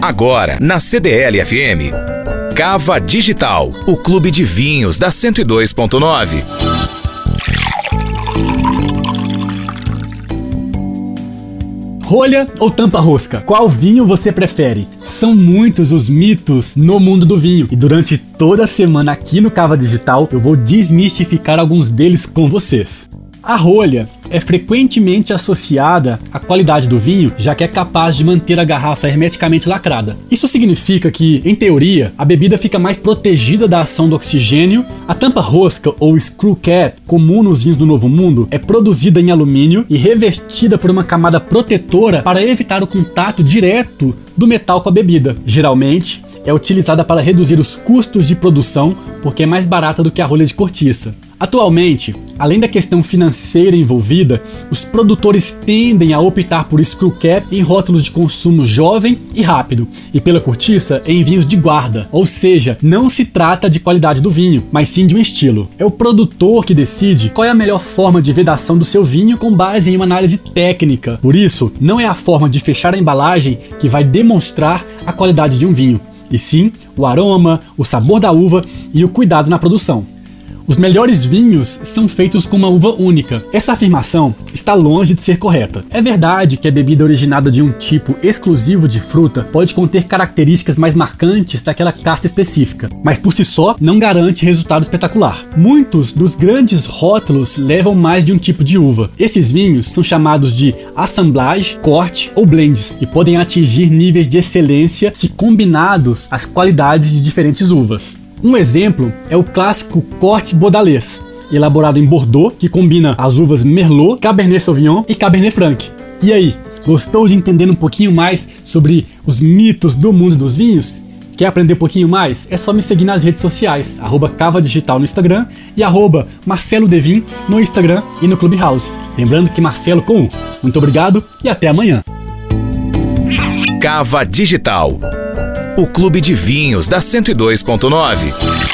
Agora, na CDL FM. Cava Digital, o clube de vinhos da 102.9. Rolha ou tampa rosca? Qual vinho você prefere? São muitos os mitos no mundo do vinho e durante toda a semana aqui no Cava Digital eu vou desmistificar alguns deles com vocês. A rolha é frequentemente associada à qualidade do vinho, já que é capaz de manter a garrafa hermeticamente lacrada. Isso significa que, em teoria, a bebida fica mais protegida da ação do oxigênio. A tampa rosca ou screw cap, comum nos vinhos do Novo Mundo, é produzida em alumínio e revestida por uma camada protetora para evitar o contato direto do metal com a bebida. Geralmente, é utilizada para reduzir os custos de produção porque é mais barata do que a rolha de cortiça. Atualmente, além da questão financeira envolvida, os produtores tendem a optar por screw cap em rótulos de consumo jovem e rápido, e pela cortiça em vinhos de guarda, ou seja, não se trata de qualidade do vinho, mas sim de um estilo. É o produtor que decide qual é a melhor forma de vedação do seu vinho com base em uma análise técnica. Por isso, não é a forma de fechar a embalagem que vai demonstrar a qualidade de um vinho, e sim o aroma, o sabor da uva e o cuidado na produção. Os melhores vinhos são feitos com uma uva única. Essa afirmação está longe de ser correta. É verdade que a bebida originada de um tipo exclusivo de fruta pode conter características mais marcantes daquela casta específica, mas por si só não garante resultado espetacular. Muitos dos grandes rótulos levam mais de um tipo de uva. Esses vinhos são chamados de assemblage, corte ou blends e podem atingir níveis de excelência se combinados as qualidades de diferentes uvas. Um exemplo é o clássico corte Baudelaire, elaborado em Bordeaux, que combina as uvas Merlot, Cabernet Sauvignon e Cabernet Franc. E aí, gostou de entender um pouquinho mais sobre os mitos do mundo dos vinhos? Quer aprender um pouquinho mais? É só me seguir nas redes sociais, arroba Cava Digital no Instagram e arroba Marcelo Devin no Instagram e no Clubhouse. Lembrando que Marcelo com U. Muito obrigado e até amanhã. Cava Digital o clube de vinhos da 102.9.